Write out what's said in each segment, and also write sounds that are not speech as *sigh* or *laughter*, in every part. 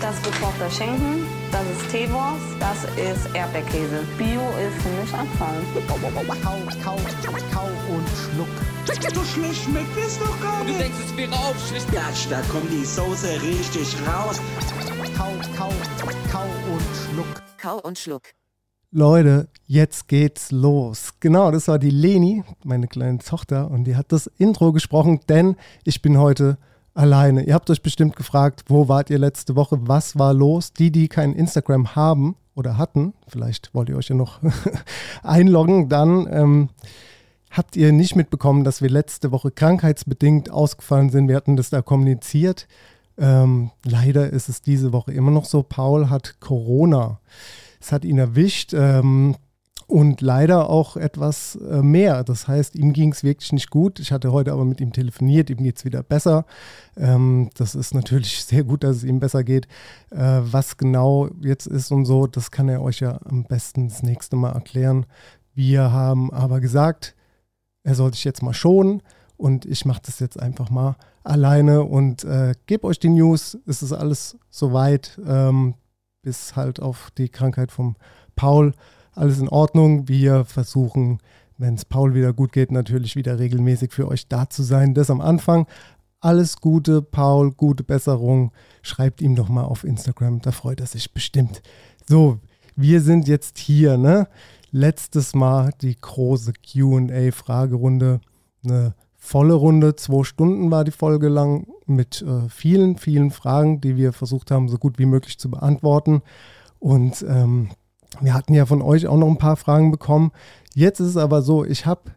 Das ist Reporter Schenken, das ist Teewurst, das ist Erdbeerkäse. Bio ist für mich Abfall. Kau, kau, kau und schluck. So schlecht schmeckt es doch gar Du nicht. denkst, es wäre aufschlicht. Gatsch, da kommt die Soße richtig raus. Kau, kau, kau und schluck. Kau und Schluck. Leute, jetzt geht's los. Genau, das war die Leni, meine kleine Tochter, und die hat das Intro gesprochen, denn ich bin heute alleine. Ihr habt euch bestimmt gefragt, wo wart ihr letzte Woche? Was war los? Die, die kein Instagram haben oder hatten, vielleicht wollt ihr euch ja noch *laughs* einloggen, dann ähm, habt ihr nicht mitbekommen, dass wir letzte Woche krankheitsbedingt ausgefallen sind. Wir hatten das da kommuniziert. Ähm, leider ist es diese Woche immer noch so. Paul hat Corona. Es hat ihn erwischt ähm, und leider auch etwas äh, mehr. Das heißt, ihm ging es wirklich nicht gut. Ich hatte heute aber mit ihm telefoniert, ihm geht es wieder besser. Ähm, das ist natürlich *laughs* sehr gut, dass es ihm besser geht. Äh, was genau jetzt ist und so, das kann er euch ja am besten das nächste Mal erklären. Wir haben aber gesagt, er soll sich jetzt mal schonen und ich mache das jetzt einfach mal alleine und äh, gebe euch die News. Es ist alles soweit, ähm, bis halt auf die Krankheit vom Paul. Alles in Ordnung. Wir versuchen, wenn es Paul wieder gut geht, natürlich wieder regelmäßig für euch da zu sein. Das am Anfang. Alles Gute, Paul, gute Besserung. Schreibt ihm doch mal auf Instagram, da freut er sich bestimmt. So, wir sind jetzt hier, ne? Letztes Mal die große QA-Fragerunde. Eine volle Runde, zwei Stunden war die Folge lang, mit äh, vielen, vielen Fragen, die wir versucht haben, so gut wie möglich zu beantworten. Und ähm, wir hatten ja von euch auch noch ein paar Fragen bekommen. Jetzt ist es aber so, ich habe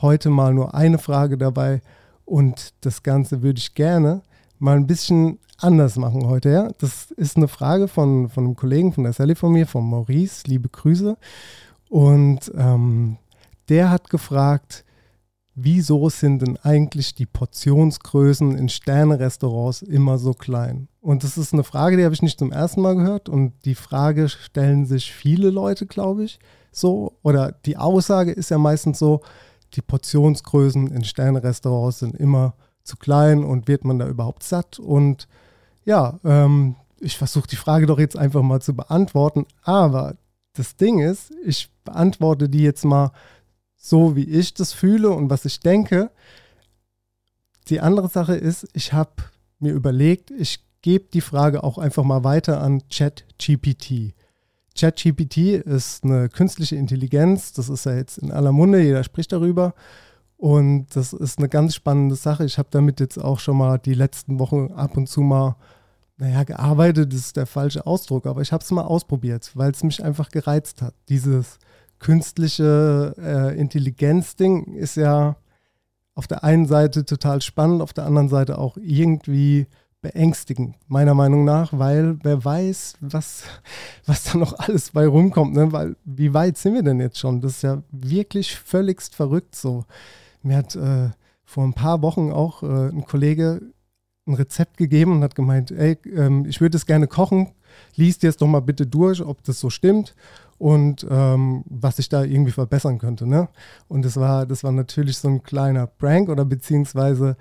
heute mal nur eine Frage dabei und das Ganze würde ich gerne mal ein bisschen anders machen heute. Ja? Das ist eine Frage von, von einem Kollegen von der Sally von mir, von Maurice. Liebe Grüße. Und ähm, der hat gefragt, wieso sind denn eigentlich die Portionsgrößen in Sterne-Restaurants immer so klein? Und das ist eine Frage, die habe ich nicht zum ersten Mal gehört. Und die Frage stellen sich viele Leute, glaube ich, so. Oder die Aussage ist ja meistens so, die Portionsgrößen in Sterne-Restaurants sind immer zu klein und wird man da überhaupt satt? Und ja, ähm, ich versuche die Frage doch jetzt einfach mal zu beantworten. Aber das Ding ist, ich beantworte die jetzt mal so, wie ich das fühle und was ich denke. Die andere Sache ist, ich habe mir überlegt, ich gebe die Frage auch einfach mal weiter an ChatGPT. ChatGPT ist eine künstliche Intelligenz, das ist ja jetzt in aller Munde, jeder spricht darüber. Und das ist eine ganz spannende Sache. Ich habe damit jetzt auch schon mal die letzten Wochen ab und zu mal, naja, gearbeitet, das ist der falsche Ausdruck, aber ich habe es mal ausprobiert, weil es mich einfach gereizt hat. Dieses künstliche äh, Intelligenz-Ding ist ja auf der einen Seite total spannend, auf der anderen Seite auch irgendwie beängstigend, meiner Meinung nach, weil wer weiß, was, *laughs* was da noch alles bei rumkommt. Ne? Weil, wie weit sind wir denn jetzt schon? Das ist ja wirklich völligst verrückt so. Mir hat äh, vor ein paar Wochen auch äh, ein Kollege ein Rezept gegeben und hat gemeint, ey, ähm, ich würde es gerne kochen, liest jetzt doch mal bitte durch, ob das so stimmt und ähm, was ich da irgendwie verbessern könnte. Ne? Und das war, das war natürlich so ein kleiner Prank oder beziehungsweise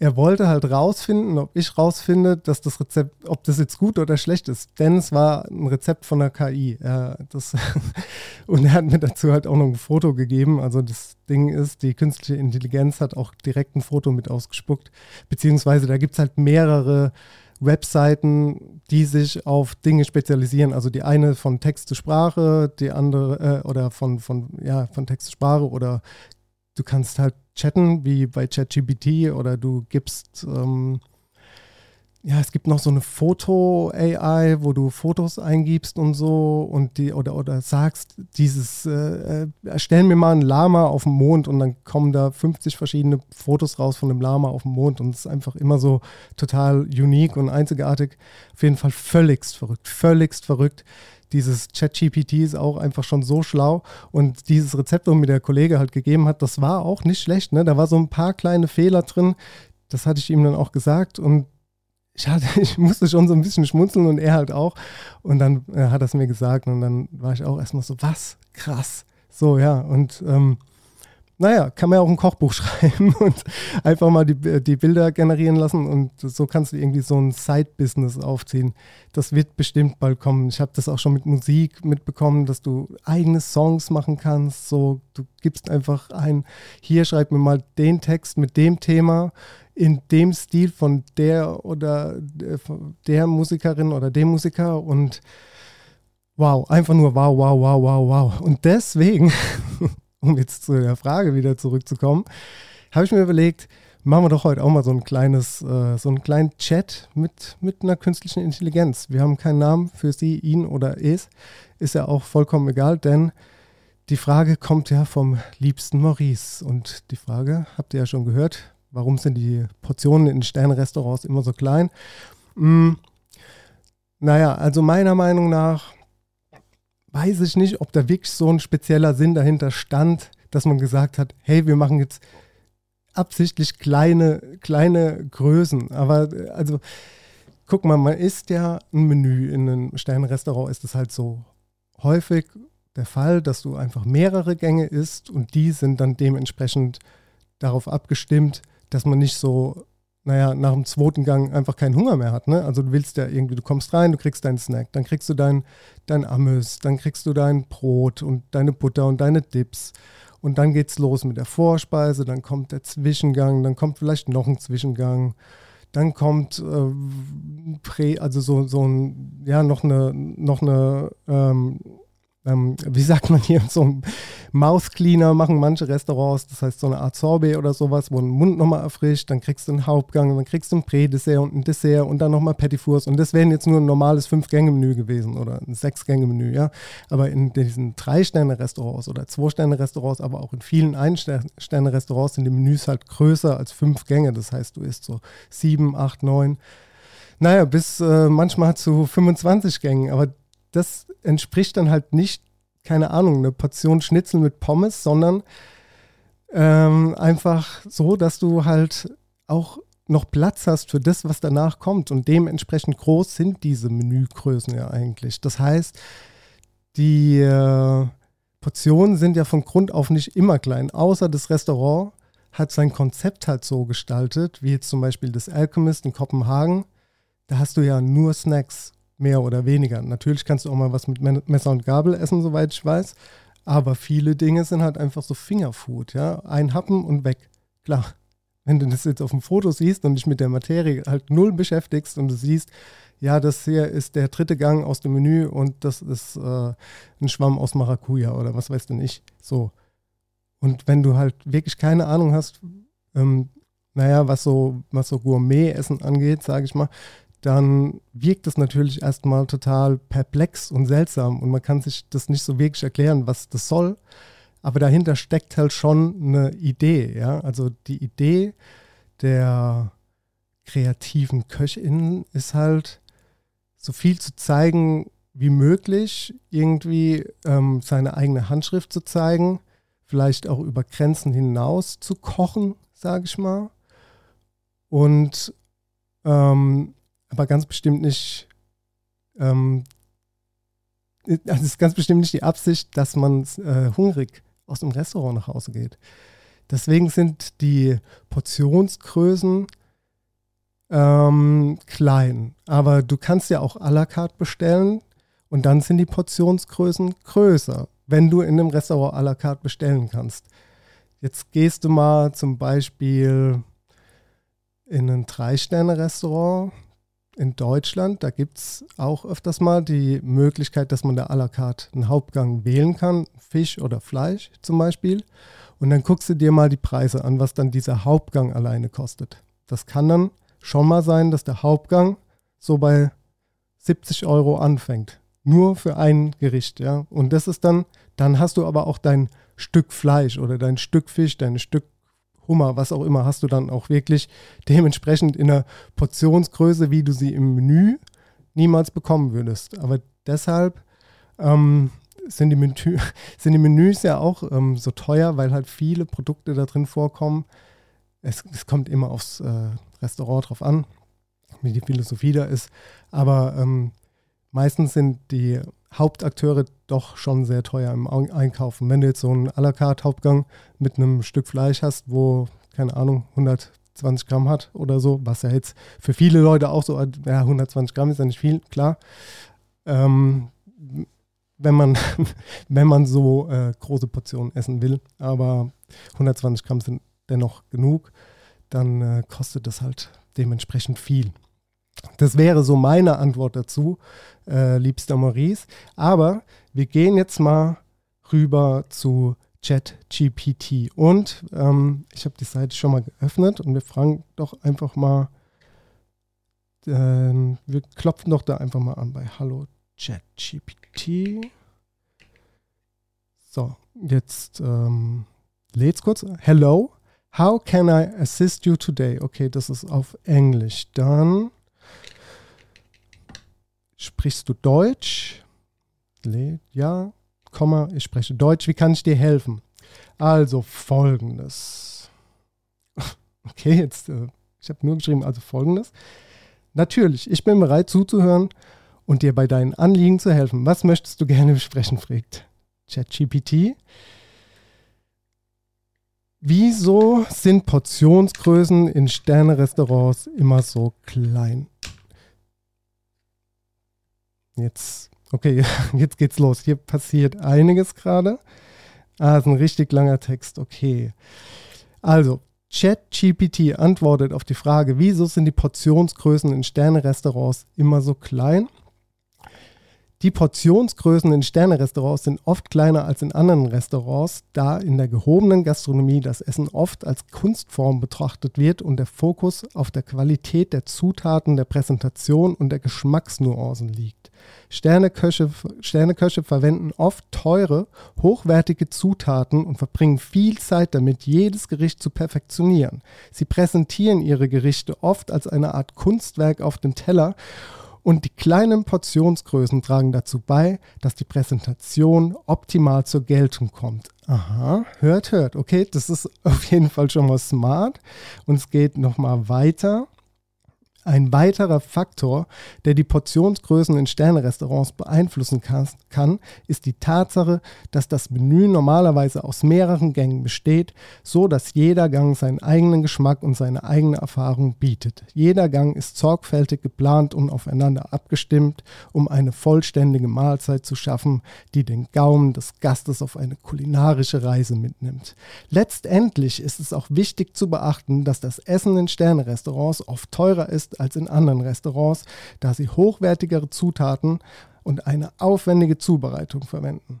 er wollte halt rausfinden, ob ich rausfinde, dass das Rezept, ob das jetzt gut oder schlecht ist. Denn es war ein Rezept von der KI. Er, das *laughs* und er hat mir dazu halt auch noch ein Foto gegeben. Also das Ding ist, die künstliche Intelligenz hat auch direkt ein Foto mit ausgespuckt. Beziehungsweise da gibt es halt mehrere Webseiten, die sich auf Dinge spezialisieren. Also die eine von Text zu Sprache, die andere äh, oder von, von, ja, von Text zu Sprache oder du kannst halt chatten wie bei ChatGPT oder du gibst ähm, ja, es gibt noch so eine Foto-AI, wo du Fotos eingibst und so und die oder, oder sagst, dieses, äh, äh, stellen mir mal ein Lama auf dem Mond und dann kommen da 50 verschiedene Fotos raus von dem Lama auf dem Mond und es ist einfach immer so total unique und einzigartig. Auf jeden Fall völligst verrückt, völligst verrückt. Dieses ChatGPT ist auch einfach schon so schlau und dieses Rezept, das mir der Kollege halt gegeben hat, das war auch nicht schlecht. Ne? Da war so ein paar kleine Fehler drin, das hatte ich ihm dann auch gesagt und ich, hatte, *laughs* ich musste schon so ein bisschen schmunzeln und er halt auch. Und dann äh, hat er es mir gesagt und dann war ich auch erstmal so, was? Krass. So, ja. Und ähm, naja, kann man ja auch ein Kochbuch *laughs* schreiben und einfach mal die, die Bilder generieren lassen und so kannst du irgendwie so ein Side-Business aufziehen. Das wird bestimmt bald kommen. Ich habe das auch schon mit Musik mitbekommen, dass du eigene Songs machen kannst. So, du gibst einfach ein, hier schreib mir mal den Text mit dem Thema in dem Stil von der oder äh, der Musikerin oder dem Musiker und wow, einfach nur wow, wow, wow, wow, wow. Und deswegen, *laughs* um jetzt zu der Frage wieder zurückzukommen, habe ich mir überlegt, machen wir doch heute auch mal so ein kleines, äh, so einen kleinen Chat mit, mit einer künstlichen Intelligenz. Wir haben keinen Namen für sie, ihn oder es. Ist ja auch vollkommen egal, denn die Frage kommt ja vom liebsten Maurice. Und die Frage habt ihr ja schon gehört, Warum sind die Portionen in Sternrestaurants immer so klein? Hm, naja, also meiner Meinung nach weiß ich nicht, ob da wirklich so ein spezieller Sinn dahinter stand, dass man gesagt hat, hey, wir machen jetzt absichtlich kleine, kleine Größen. Aber also, guck mal, man isst ja ein Menü in einem Sternrestaurant, ist es halt so häufig der Fall, dass du einfach mehrere Gänge isst und die sind dann dementsprechend darauf abgestimmt, dass man nicht so, naja, nach dem zweiten Gang einfach keinen Hunger mehr hat. Ne? Also du willst ja irgendwie, du kommst rein, du kriegst deinen Snack, dann kriegst du dein, dein Amüs, dann kriegst du dein Brot und deine Butter und deine Dips. Und dann geht's los mit der Vorspeise, dann kommt der Zwischengang, dann kommt vielleicht noch ein Zwischengang. Dann kommt äh, Prä, also so, so ein, ja, noch eine, noch eine ähm, ähm, wie sagt man hier, so ein Mouth Cleaner machen manche Restaurants, das heißt so eine Art Sorbet oder sowas, wo ein Mund nochmal erfrischt, dann kriegst du einen Hauptgang, dann kriegst du ein Prä-Dessert und ein Dessert und dann nochmal Petit Fours und das wären jetzt nur ein normales Fünf-Gänge-Menü gewesen oder ein Sechs-Gänge-Menü, ja. Aber in diesen Drei-Sterne-Restaurants oder Zwei-Sterne-Restaurants, aber auch in vielen Ein-Sterne-Restaurants sind die Menüs halt größer als fünf Gänge, das heißt, du isst so sieben, acht, neun, naja, bis äh, manchmal zu 25 Gängen, aber das entspricht dann halt nicht, keine Ahnung, eine Portion Schnitzel mit Pommes, sondern ähm, einfach so, dass du halt auch noch Platz hast für das, was danach kommt. Und dementsprechend groß sind diese Menügrößen ja eigentlich. Das heißt, die äh, Portionen sind ja von Grund auf nicht immer klein, außer das Restaurant hat sein Konzept halt so gestaltet, wie jetzt zum Beispiel das Alchemist in Kopenhagen. Da hast du ja nur Snacks mehr oder weniger. Natürlich kannst du auch mal was mit Messer und Gabel essen, soweit ich weiß. Aber viele Dinge sind halt einfach so Fingerfood, ja. Ein Happen und weg. Klar. Wenn du das jetzt auf dem Foto siehst und dich mit der Materie halt null beschäftigst und du siehst, ja, das hier ist der dritte Gang aus dem Menü und das ist äh, ein Schwamm aus Maracuja oder was weißt du nicht. So. Und wenn du halt wirklich keine Ahnung hast, ähm, naja, was so, was so Gourmet-Essen angeht, sage ich mal, dann wirkt das natürlich erstmal total perplex und seltsam und man kann sich das nicht so wirklich erklären, was das soll. Aber dahinter steckt halt schon eine Idee, ja. Also die Idee der kreativen KöchInnen ist halt, so viel zu zeigen wie möglich, irgendwie ähm, seine eigene Handschrift zu zeigen, vielleicht auch über Grenzen hinaus zu kochen, sage ich mal. Und ähm, aber ganz bestimmt nicht, ähm, also es ist ganz bestimmt nicht die Absicht, dass man äh, hungrig aus dem Restaurant nach Hause geht. Deswegen sind die Portionsgrößen ähm, klein. Aber du kannst ja auch à la carte bestellen und dann sind die Portionsgrößen größer, wenn du in einem Restaurant à la carte bestellen kannst. Jetzt gehst du mal zum Beispiel in ein Drei-Sterne-Restaurant in Deutschland, da gibt es auch öfters mal die Möglichkeit, dass man da à la carte einen Hauptgang wählen kann, Fisch oder Fleisch zum Beispiel. Und dann guckst du dir mal die Preise an, was dann dieser Hauptgang alleine kostet. Das kann dann schon mal sein, dass der Hauptgang so bei 70 Euro anfängt. Nur für ein Gericht, ja. Und das ist dann, dann hast du aber auch dein Stück Fleisch oder dein Stück Fisch, dein Stück Hummer, was auch immer, hast du dann auch wirklich dementsprechend in einer Portionsgröße, wie du sie im Menü niemals bekommen würdest. Aber deshalb ähm, sind, die Menü, *laughs* sind die Menüs ja auch ähm, so teuer, weil halt viele Produkte da drin vorkommen. Es, es kommt immer aufs äh, Restaurant drauf an, wie die Philosophie da ist. Aber ähm, meistens sind die Hauptakteure doch schon sehr teuer im Einkaufen. Wenn du jetzt so einen à la carte Hauptgang mit einem Stück Fleisch hast, wo, keine Ahnung, 120 Gramm hat oder so, was ja jetzt für viele Leute auch so, ja, 120 Gramm ist ja nicht viel, klar. Ähm, wenn man, *laughs* wenn man so äh, große Portionen essen will, aber 120 Gramm sind dennoch genug, dann äh, kostet das halt dementsprechend viel. Das wäre so meine Antwort dazu, äh, liebster Maurice. Aber wir gehen jetzt mal rüber zu ChatGPT. Und ähm, ich habe die Seite schon mal geöffnet und wir fragen doch einfach mal, äh, wir klopfen doch da einfach mal an bei Hallo ChatGPT. So, jetzt ähm, lädt's kurz. Hello, how can I assist you today? Okay, das ist auf Englisch. Dann Sprichst du Deutsch? Ja, Komma, ich spreche Deutsch. Wie kann ich dir helfen? Also folgendes. *laughs* Okay, jetzt, äh, ich habe nur geschrieben, also folgendes. Natürlich, ich bin bereit zuzuhören und dir bei deinen Anliegen zu helfen. Was möchtest du gerne besprechen, fragt ChatGPT. Wieso sind Portionsgrößen in Sterne-Restaurants immer so klein? Jetzt, okay, *laughs* jetzt geht's los. Hier passiert einiges gerade. Ah, ist ein richtig langer Text. Okay. Also, ChatGPT antwortet auf die Frage, wieso sind die Portionsgrößen in Sterne-Restaurants immer so klein? Die Portionsgrößen in Sterne-Restaurants sind oft kleiner als in anderen Restaurants, da in der gehobenen Gastronomie das Essen oft als Kunstform betrachtet wird und der Fokus auf der Qualität der Zutaten, der Präsentation und der Geschmacksnuancen liegt. Sterneköche, Sterneköche verwenden oft teure, hochwertige Zutaten und verbringen viel Zeit damit, jedes Gericht zu perfektionieren. Sie präsentieren ihre Gerichte oft als eine Art Kunstwerk auf dem Teller und die kleinen Portionsgrößen tragen dazu bei, dass die Präsentation optimal zur Geltung kommt. Aha, hört, hört. Okay, das ist *laughs* auf jeden Fall schon mal smart. Und es geht nochmal weiter. Ein weiterer Faktor, der die Portionsgrößen in Sternerestaurants beeinflussen kann, ist die Tatsache, dass das Menü normalerweise aus mehreren Gängen besteht, so dass jeder Gang seinen eigenen Geschmack und seine eigene Erfahrung bietet. Jeder Gang ist sorgfältig geplant und aufeinander abgestimmt, um eine vollständige Mahlzeit zu schaffen, die den Gaumen des Gastes auf eine kulinarische Reise mitnimmt. Letztendlich ist es auch wichtig zu beachten, dass das Essen in Sternerestaurants oft teurer als in anderen Restaurants, da sie hochwertigere Zutaten und eine aufwendige Zubereitung verwenden.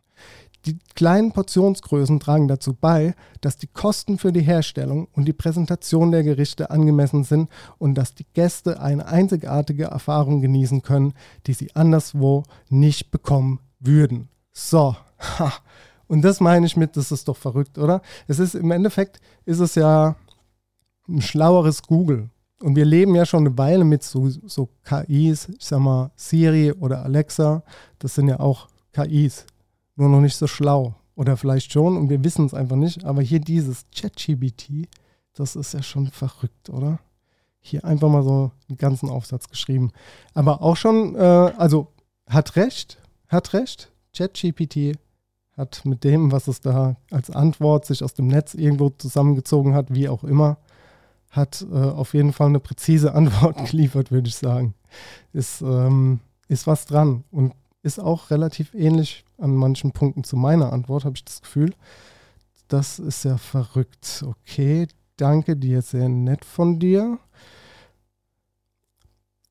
Die kleinen Portionsgrößen tragen dazu bei, dass die Kosten für die Herstellung und die Präsentation der Gerichte angemessen sind und dass die Gäste eine einzigartige Erfahrung genießen können, die sie anderswo nicht bekommen würden. So, ha. und das meine ich mit, das ist doch verrückt, oder? Es ist im Endeffekt ist es ja ein schlaueres Google. Und wir leben ja schon eine Weile mit so, so KIs, ich sag mal Siri oder Alexa, das sind ja auch KIs, nur noch nicht so schlau. Oder vielleicht schon und wir wissen es einfach nicht. Aber hier dieses ChatGBT, das ist ja schon verrückt, oder? Hier einfach mal so einen ganzen Aufsatz geschrieben. Aber auch schon, äh, also hat recht, hat recht. ChatGPT hat mit dem, was es da als Antwort sich aus dem Netz irgendwo zusammengezogen hat, wie auch immer, hat äh, auf jeden Fall eine präzise *laughs* Antwort geliefert, würde ich sagen. Ist, ähm, ist was dran und ist auch relativ ähnlich an manchen Punkten zu meiner Antwort, habe ich das Gefühl. Das ist ja verrückt. Okay, danke dir, sehr nett von dir.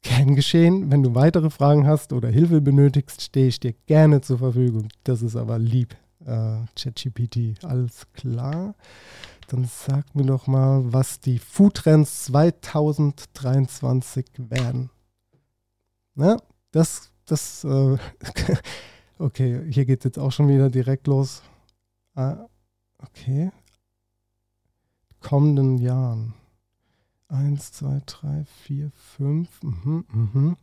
Kein Geschehen. Wenn du weitere Fragen hast oder Hilfe benötigst, stehe ich dir gerne zur Verfügung. Das ist aber lieb. Äh, ChatGPT. Alles klar. Dann sag mir doch mal, was die Foodtrends 2023 werden. Na, das, das, äh, *laughs* okay, hier geht jetzt auch schon wieder direkt los. Ah, okay. Kommenden Jahren. Eins, zwei, drei, vier, fünf. Mhm, mhm.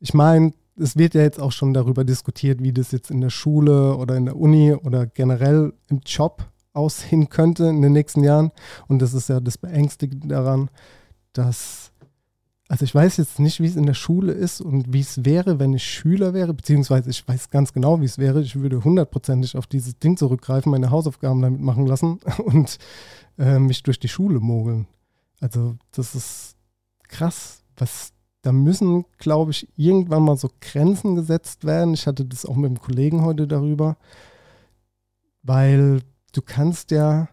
Ich meine, es wird ja jetzt auch schon darüber diskutiert, wie das jetzt in der Schule oder in der Uni oder generell im Job aussehen könnte in den nächsten Jahren. Und das ist ja das Beängstigende daran, dass, also ich weiß jetzt nicht, wie es in der Schule ist und wie es wäre, wenn ich Schüler wäre, beziehungsweise ich weiß ganz genau, wie es wäre. Ich würde hundertprozentig auf dieses Ding zurückgreifen, meine Hausaufgaben damit machen lassen *laughs* und äh, mich durch die Schule mogeln. Also das ist krass, was da müssen, glaube ich, irgendwann mal so Grenzen gesetzt werden. Ich hatte das auch mit einem Kollegen heute darüber, weil du kannst ja,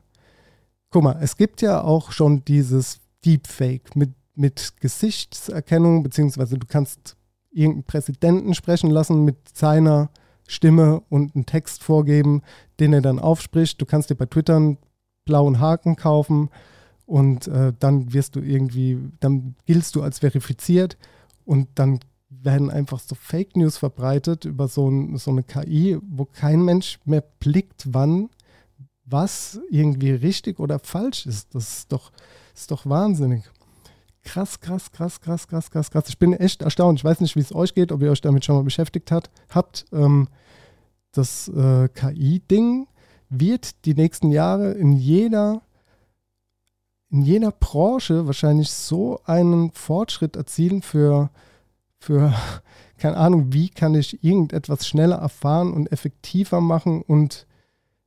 guck mal, es gibt ja auch schon dieses Deepfake mit, mit Gesichtserkennung, beziehungsweise du kannst irgendeinen Präsidenten sprechen lassen mit seiner Stimme und einen Text vorgeben, den er dann aufspricht. Du kannst dir bei Twitter einen blauen Haken kaufen und äh, dann wirst du irgendwie, dann giltst du als verifiziert und dann werden einfach so Fake News verbreitet über so, ein, so eine KI, wo kein Mensch mehr blickt, wann was irgendwie richtig oder falsch ist. Das ist doch, ist doch wahnsinnig. Krass, krass, krass, krass, krass, krass, krass. Ich bin echt erstaunt. Ich weiß nicht, wie es euch geht, ob ihr euch damit schon mal beschäftigt hat, habt. Ähm, das äh, KI-Ding wird die nächsten Jahre in jeder in jeder Branche wahrscheinlich so einen Fortschritt erzielen für, für, *laughs* keine Ahnung, wie kann ich irgendetwas schneller erfahren und effektiver machen und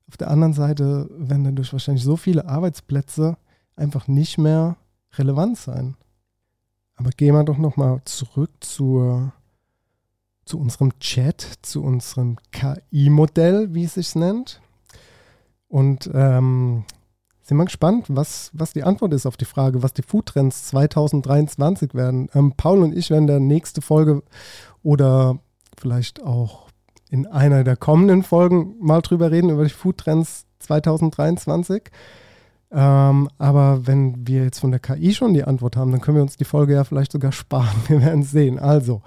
auf der anderen Seite werden dadurch wahrscheinlich so viele Arbeitsplätze einfach nicht mehr relevant sein. Aber gehen wir doch nochmal zurück zur, zu unserem Chat, zu unserem KI-Modell, wie es sich nennt. Und ähm, sind wir gespannt, was, was die Antwort ist auf die Frage, was die Foodtrends 2023 werden. Ähm, Paul und ich werden der nächste Folge oder vielleicht auch in einer der kommenden Folgen mal drüber reden, über die Foodtrends 2023. Ähm, aber wenn wir jetzt von der KI schon die Antwort haben, dann können wir uns die Folge ja vielleicht sogar sparen. *laughs* Wir werden sehen. Also,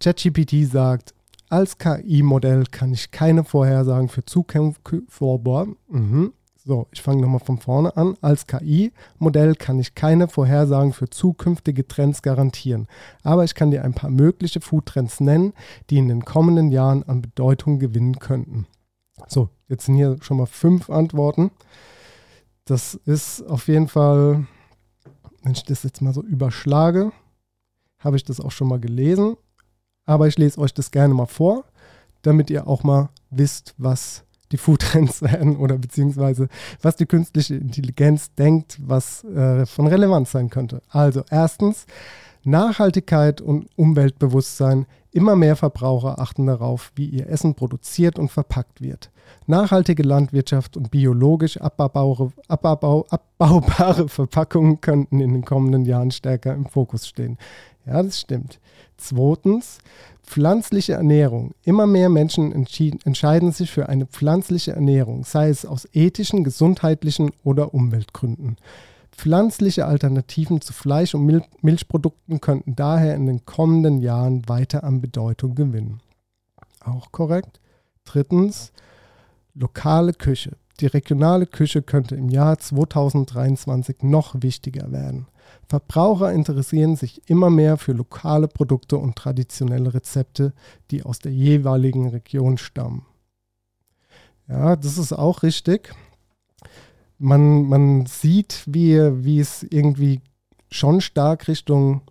ChatGPT sagt, als KI-Modell kann ich keine Vorhersagen für Zukunft. Mhm. So, ich fange nochmal von vorne an. Als KI-Modell kann ich keine Vorhersagen für zukünftige Trends garantieren. Aber ich kann dir ein paar mögliche Food-Trends nennen, die in den kommenden Jahren an Bedeutung gewinnen könnten. So, jetzt sind hier schon mal fünf Antworten. Das ist auf jeden Fall, wenn ich das jetzt mal so überschlage, habe ich das auch schon mal gelesen. Aber ich lese euch das gerne mal vor, damit ihr auch mal wisst, was die Foodtrends *laughs* werden oder beziehungsweise was die künstliche Intelligenz denkt, was äh, von Relevanz sein könnte. Also erstens Nachhaltigkeit und Umweltbewusstsein. Immer mehr Verbraucher achten darauf, wie ihr Essen produziert und verpackt wird. Nachhaltige Landwirtschaft und biologisch abbaubare, abbau, *laughs* abbaubare Verpackungen könnten in den kommenden Jahren stärker im Fokus stehen. Ja, das stimmt. Zweitens, pflanzliche Ernährung. Immer mehr Menschen entscheiden sich für eine pflanzliche Ernährung, sei es aus ethischen, gesundheitlichen oder Umweltgründen. Pflanzliche Alternativen zu Fleisch und Mil Milchprodukten könnten daher in den kommenden Jahren weiter an Bedeutung gewinnen. Auch korrekt. Drittens, lokale Küche. Die regionale Küche könnte im Jahr 2023 noch wichtiger werden. Verbraucher interessieren sich immer mehr für lokale Produkte und traditionelle Rezepte, die aus der jeweiligen Region stammen. Ja, das ist auch richtig. Man, man sieht, wie, wie es irgendwie schon stark Richtung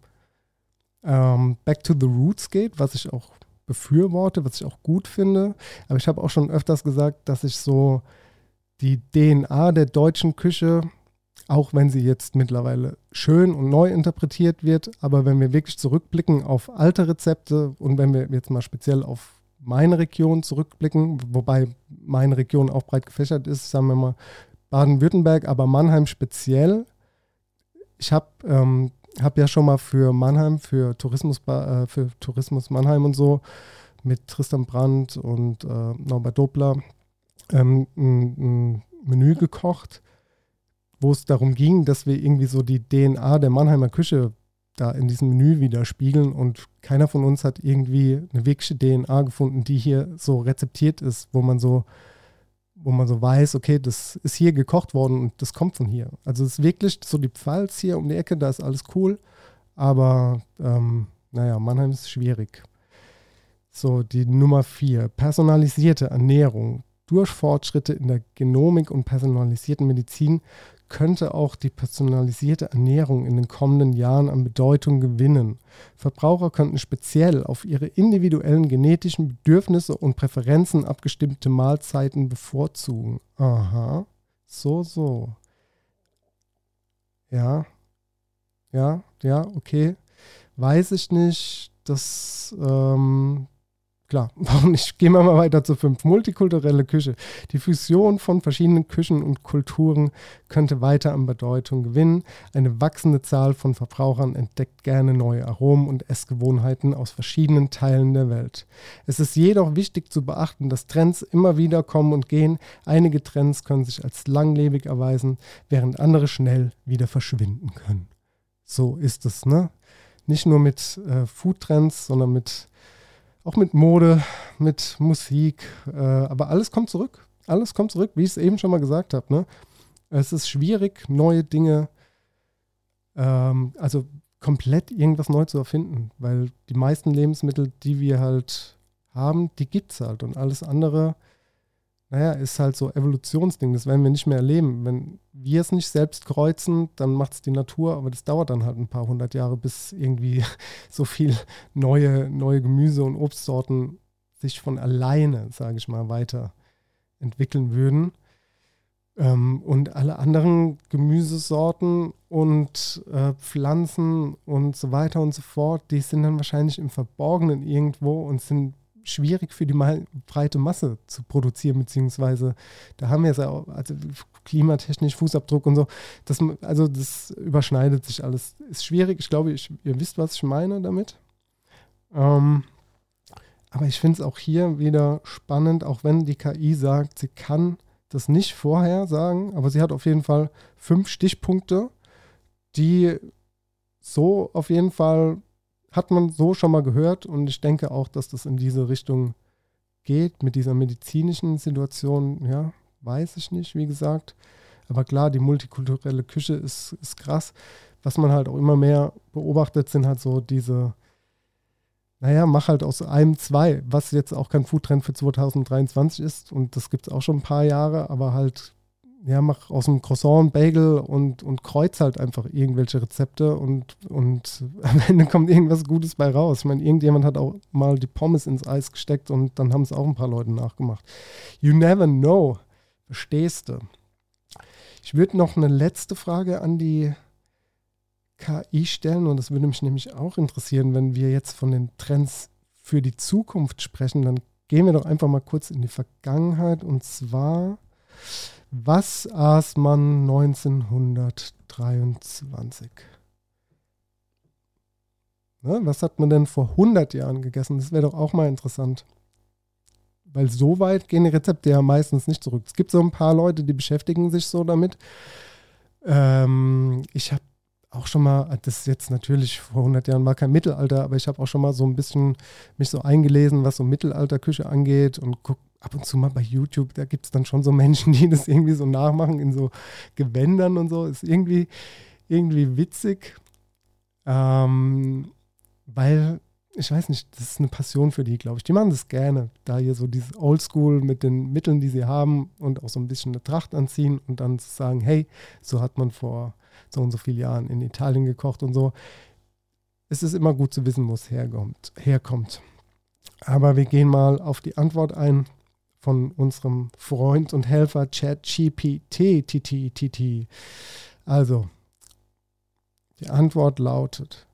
ähm, Back to the Roots geht, was ich auch befürworte, was ich auch gut finde. Aber ich habe auch schon öfters gesagt, dass ich so die DNA der deutschen Küche auch wenn sie jetzt mittlerweile schön und neu interpretiert wird. Aber wenn wir wirklich zurückblicken auf alte Rezepte und wenn wir jetzt mal speziell auf meine Region zurückblicken, wobei meine Region auch breit gefächert ist, sagen wir mal Baden-Württemberg, aber Mannheim speziell. Ich habe ähm, hab ja schon mal für Mannheim, für Tourismus, äh, für Tourismus Mannheim und so mit Tristan Brandt und äh, Norbert Dobler ähm, ein, ein Menü gekocht, wo es darum ging, dass wir irgendwie so die DNA der Mannheimer Küche da in diesem Menü widerspiegeln und keiner von uns hat irgendwie eine wirkliche DNA gefunden, die hier so rezeptiert ist, wo man so, wo man so weiß, okay, das ist hier gekocht worden und das kommt von hier. Also es ist wirklich so die Pfalz hier um die Ecke, da ist alles cool, aber ähm, naja, Mannheim ist schwierig. So, die Nummer vier, personalisierte Ernährung. Durch Fortschritte in der Genomik und personalisierten Medizin könnte auch die personalisierte Ernährung in den kommenden Jahren an Bedeutung gewinnen. Verbraucher könnten speziell auf ihre individuellen genetischen Bedürfnisse und Präferenzen abgestimmte Mahlzeiten bevorzugen. Aha, so, so. Ja, ja, ja, okay. Weiß ich nicht. Das, ähm, Klar, *laughs* warum nicht? Gehen wir mal weiter zu fünf. Multikulturelle Küche. Die Fusion von verschiedenen Küchen und Kulturen könnte weiter an Bedeutung gewinnen. Eine wachsende Zahl von Verbrauchern entdeckt gerne neue Aromen und Essgewohnheiten aus verschiedenen Teilen der Welt. Es ist jedoch wichtig zu beachten, dass Trends immer wieder kommen und gehen. Einige Trends können sich als langlebig erweisen, während andere schnell wieder verschwinden können. So ist es, ne? Nicht nur mit äh, Foodtrends, sondern mit auch mit Mode, mit Musik, äh, aber alles kommt zurück. Alles kommt zurück, wie ich es eben schon mal gesagt habe. Ne? Es ist schwierig, neue Dinge, ähm, also komplett irgendwas neu zu erfinden, weil die meisten Lebensmittel, die wir halt haben, die gibt es halt und alles andere naja, ist halt so Evolutionsding, das werden wir nicht mehr erleben. Wenn wir es nicht selbst kreuzen, dann macht es die Natur, aber das dauert dann halt ein paar hundert Jahre, bis irgendwie *laughs* so viel neue, neue Gemüse- und Obstsorten sich von alleine, sage ich mal, weiterentwickeln würden. Ähm, und alle anderen Gemüsesorten und äh, Pflanzen und so weiter und so fort, die sind dann wahrscheinlich im Verborgenen irgendwo und sind schwierig für die breite Masse zu produzieren, beziehungsweise da haben wir es ja auch, also klimatechnisch, Fußabdruck und so. Das, also das überschneidet sich alles. Ist schwierig. Ich glaube, ich, ihr wisst, was ich meine damit. Ähm, aber ich finde es auch hier wieder spannend, auch wenn die KI sagt, sie kann das nicht vorher sagen, aber sie hat auf jeden Fall fünf Stichpunkte, die so auf jeden Fall hat man so schon mal gehört und ich denke auch, dass das in diese Richtung geht mit dieser medizinischen Situation. Ja, weiß ich nicht, wie gesagt. Aber klar, die multikulturelle Küche ist, ist krass. Was man halt auch immer mehr beobachtet, sind halt so diese, naja, mach halt aus einem zwei, was jetzt auch kein Foodtrend für 2023 ist. Und das gibt es auch schon ein paar Jahre, aber halt ja, mach aus dem Croissant Bagel und, und kreuz halt einfach irgendwelche Rezepte und, und *laughs* am Ende kommt irgendwas Gutes bei raus. Ich meine, irgendjemand hat auch mal die Pommes ins Eis gesteckt und dann haben es auch ein paar Leute nachgemacht. You never know. Verstehst du? Ich würde noch eine letzte Frage an die KI stellen und das würde mich nämlich auch interessieren, wenn wir jetzt von den Trends für die Zukunft sprechen, dann gehen wir doch einfach mal kurz in die Vergangenheit und zwar was aß man 1923? Ne, was hat man denn vor 100 Jahren gegessen? Das wäre doch auch mal interessant. Weil so weit gehen die Rezepte ja meistens nicht zurück. Es gibt so ein paar Leute, die beschäftigen sich so damit. Ähm, ich habe auch schon mal, das ist jetzt natürlich vor 100 Jahren war kein Mittelalter, aber ich habe auch schon mal so ein bisschen mich so eingelesen, was so Mittelalterküche angeht und guck ab und zu mal bei YouTube, da gibt es dann schon so Menschen, die das irgendwie so nachmachen in so Gewändern und so. Ist irgendwie, irgendwie witzig, ähm, weil ich weiß nicht, das ist eine Passion für die, glaube ich. Die machen das gerne, da hier so dieses Oldschool mit den Mitteln, die sie haben und auch so ein bisschen eine Tracht anziehen und dann zu sagen, hey, so hat man vor so und so vielen Jahren in Italien gekocht und so. Es ist immer gut zu wissen, wo es herkommt. herkommt. Aber wir gehen mal auf die Antwort ein von unserem Freund und Helfer ChatGPT. Also, die Antwort lautet,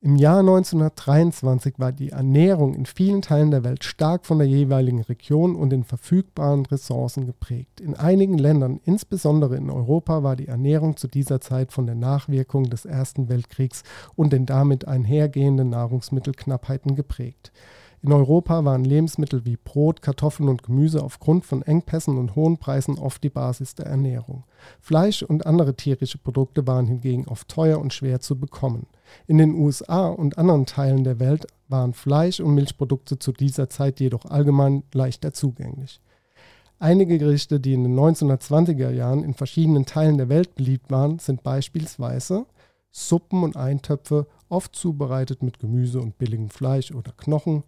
im Jahr 1923 war die Ernährung in vielen Teilen der Welt stark von der jeweiligen Region und den verfügbaren Ressourcen geprägt. In einigen Ländern, insbesondere in Europa, war die Ernährung zu dieser Zeit von der Nachwirkung des Ersten Weltkriegs und den damit einhergehenden Nahrungsmittelknappheiten geprägt. In Europa waren Lebensmittel wie Brot, Kartoffeln und Gemüse aufgrund von Engpässen und hohen Preisen oft die Basis der Ernährung. Fleisch und andere tierische Produkte waren hingegen oft teuer und schwer zu bekommen. In den USA und anderen Teilen der Welt waren Fleisch- und Milchprodukte zu dieser Zeit jedoch allgemein leichter zugänglich. Einige Gerichte, die in den 1920er Jahren in verschiedenen Teilen der Welt beliebt waren, sind beispielsweise Suppen und Eintöpfe, oft zubereitet mit Gemüse und billigem Fleisch oder Knochen,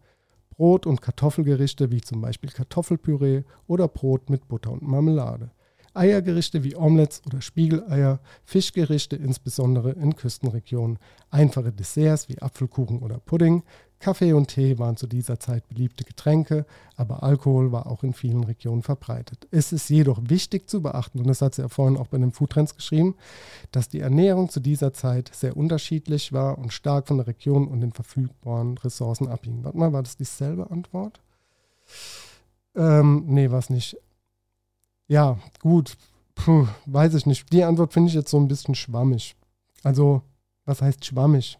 Brot- und Kartoffelgerichte wie zum Beispiel Kartoffelpüree oder Brot mit Butter und Marmelade. Eiergerichte wie Omelettes oder Spiegeleier, Fischgerichte insbesondere in Küstenregionen, einfache Desserts wie Apfelkuchen oder Pudding, Kaffee und Tee waren zu dieser Zeit beliebte Getränke, aber Alkohol war auch in vielen Regionen verbreitet. Es ist jedoch wichtig zu beachten, und das hat sie ja vorhin auch bei den Foodtrends geschrieben, dass die Ernährung zu dieser Zeit sehr unterschiedlich war und stark von der Region und den verfügbaren Ressourcen abhing. Warte mal, war das dieselbe Antwort? Ähm, nee, war es nicht. Ja, gut. Puh, weiß ich nicht. Die Antwort finde ich jetzt so ein bisschen schwammig. Also, was heißt schwammig?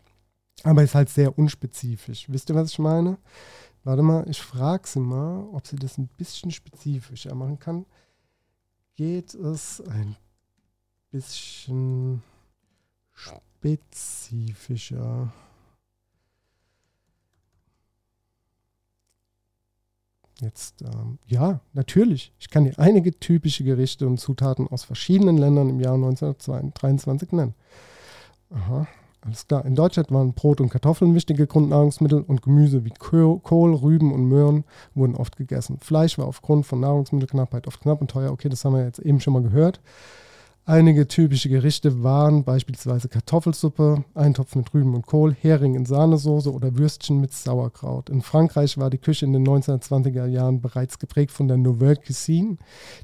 Aber ist halt sehr unspezifisch. Wisst ihr, was ich meine? Warte mal, ich frage sie mal, ob sie das ein bisschen spezifischer machen kann. Geht es ein bisschen spezifischer? Jetzt, ähm, ja, natürlich. Ich kann dir einige typische Gerichte und Zutaten aus verschiedenen Ländern im Jahr 1923 nennen. Aha, alles klar. In Deutschland waren Brot und Kartoffeln wichtige Grundnahrungsmittel und Gemüse wie Kohl, Rüben und Möhren wurden oft gegessen. Fleisch war aufgrund von Nahrungsmittelknappheit oft knapp und teuer. Okay, das haben wir jetzt eben schon mal gehört. Einige typische Gerichte waren beispielsweise Kartoffelsuppe, Eintopf mit Rüben und Kohl, Hering in Sahnesoße oder Würstchen mit Sauerkraut. In Frankreich war die Küche in den 1920er Jahren bereits geprägt von der Nouvelle Cuisine,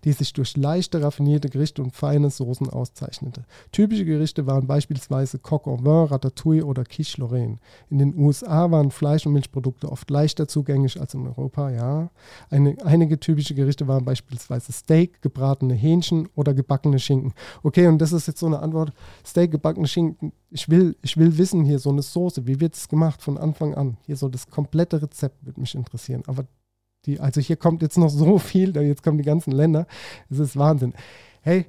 die sich durch leichte, raffinierte Gerichte und feine Soßen auszeichnete. Typische Gerichte waren beispielsweise Coq au vin, Ratatouille oder Quiche Lorraine. In den USA waren Fleisch- und Milchprodukte oft leichter zugänglich als in Europa, ja. Eine, einige typische Gerichte waren beispielsweise Steak, gebratene Hähnchen oder gebackene Schinken. Okay, und das ist jetzt so eine Antwort. Steak, gebackene Schinken. Ich will, ich will wissen hier, so eine Soße, wie wird es gemacht von Anfang an? Hier so das komplette Rezept würde mich interessieren. Aber die, also hier kommt jetzt noch so viel, jetzt kommen die ganzen Länder. Es ist Wahnsinn. Hey,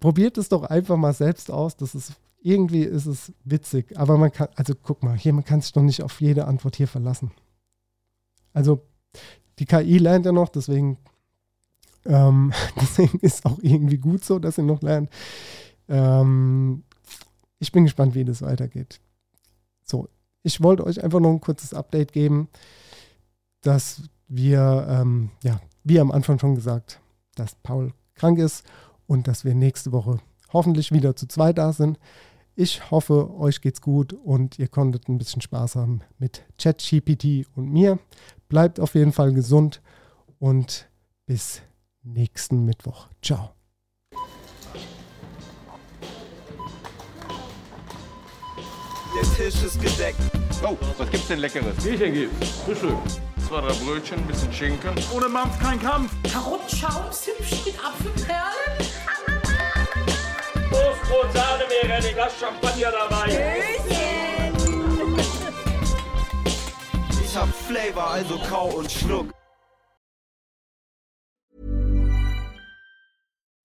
probiert es doch einfach mal selbst aus. Das ist irgendwie ist es witzig, aber man kann, also guck mal, hier, man kann sich doch nicht auf jede Antwort hier verlassen. Also, die KI lernt ja noch, deswegen ähm, *laughs* deswegen ist auch irgendwie gut so, dass ihr noch lernt. Ähm, ich bin gespannt, wie das weitergeht. So, ich wollte euch einfach noch ein kurzes Update geben, dass wir, ähm, ja, wie am Anfang schon gesagt, dass Paul krank ist und dass wir nächste Woche hoffentlich wieder zu zweit da sind. Ich hoffe, euch geht's gut und ihr konntet ein bisschen Spaß haben mit ChatGPT und mir. Bleibt auf jeden Fall gesund und bis nächsten Mittwoch. Ciao. Der Tisch ist gedeckt. Oh, was gibt's denn Leckeres? Bierchen gibt's. Frühstück. Zwei, drei Brötchen, ein bisschen Schinken. Ohne Mampf kein Kampf. Karottenschaum, mit Apfelperlen. Prost, Brot, Sahne, wäre ein Glas Champagner dabei. Ich hab Flavor, also kau und schluck.